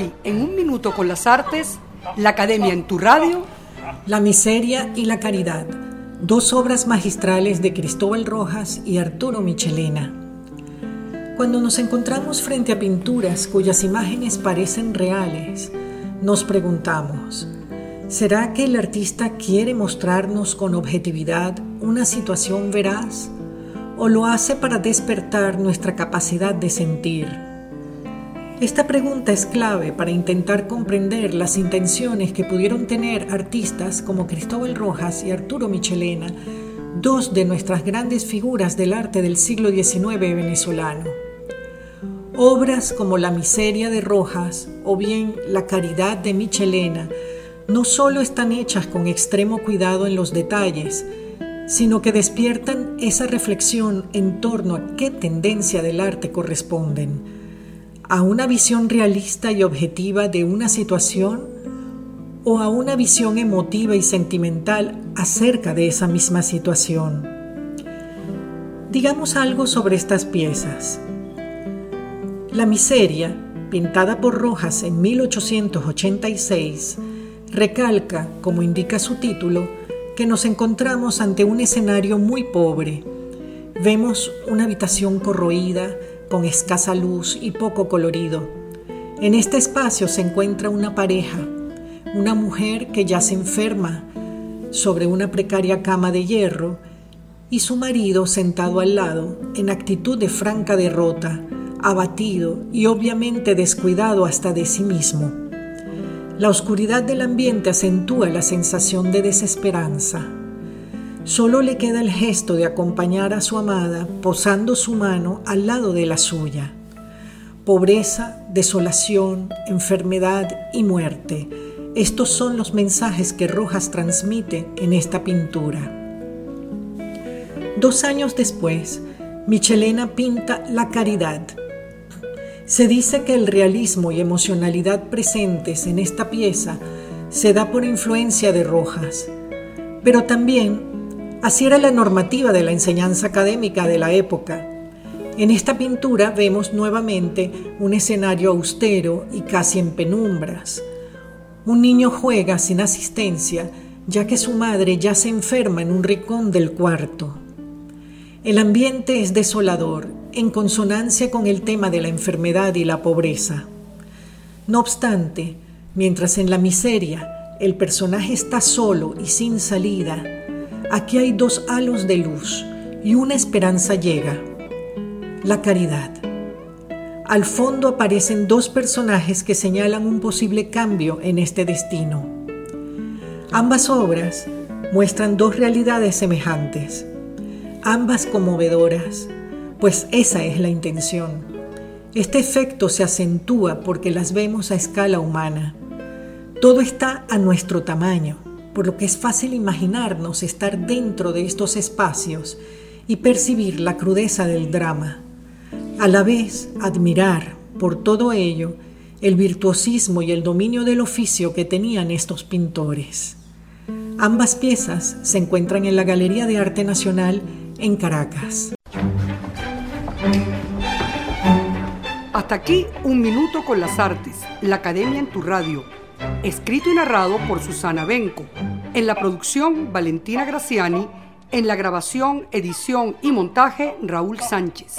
Hoy, en un minuto con las artes, la Academia en tu radio. La miseria y la caridad, dos obras magistrales de Cristóbal Rojas y Arturo Michelena. Cuando nos encontramos frente a pinturas cuyas imágenes parecen reales, nos preguntamos, ¿será que el artista quiere mostrarnos con objetividad una situación veraz o lo hace para despertar nuestra capacidad de sentir? Esta pregunta es clave para intentar comprender las intenciones que pudieron tener artistas como Cristóbal Rojas y Arturo Michelena, dos de nuestras grandes figuras del arte del siglo XIX venezolano. Obras como La miseria de Rojas o bien La caridad de Michelena no solo están hechas con extremo cuidado en los detalles, sino que despiertan esa reflexión en torno a qué tendencia del arte corresponden a una visión realista y objetiva de una situación o a una visión emotiva y sentimental acerca de esa misma situación. Digamos algo sobre estas piezas. La miseria, pintada por Rojas en 1886, recalca, como indica su título, que nos encontramos ante un escenario muy pobre. Vemos una habitación corroída, con escasa luz y poco colorido. En este espacio se encuentra una pareja, una mujer que ya se enferma sobre una precaria cama de hierro y su marido sentado al lado en actitud de franca derrota, abatido y obviamente descuidado hasta de sí mismo. La oscuridad del ambiente acentúa la sensación de desesperanza. Solo le queda el gesto de acompañar a su amada posando su mano al lado de la suya. Pobreza, desolación, enfermedad y muerte. Estos son los mensajes que Rojas transmite en esta pintura. Dos años después, Michelena pinta La Caridad. Se dice que el realismo y emocionalidad presentes en esta pieza se da por influencia de Rojas, pero también Así era la normativa de la enseñanza académica de la época. En esta pintura vemos nuevamente un escenario austero y casi en penumbras. Un niño juega sin asistencia ya que su madre ya se enferma en un rincón del cuarto. El ambiente es desolador, en consonancia con el tema de la enfermedad y la pobreza. No obstante, mientras en la miseria el personaje está solo y sin salida, Aquí hay dos halos de luz y una esperanza llega, la caridad. Al fondo aparecen dos personajes que señalan un posible cambio en este destino. Ambas obras muestran dos realidades semejantes, ambas conmovedoras, pues esa es la intención. Este efecto se acentúa porque las vemos a escala humana. Todo está a nuestro tamaño por lo que es fácil imaginarnos estar dentro de estos espacios y percibir la crudeza del drama. A la vez, admirar, por todo ello, el virtuosismo y el dominio del oficio que tenían estos pintores. Ambas piezas se encuentran en la Galería de Arte Nacional en Caracas. Hasta aquí un minuto con las artes, la Academia en tu radio escrito y narrado por Susana Benco. En la producción, Valentina Graciani. En la grabación, edición y montaje, Raúl Sánchez.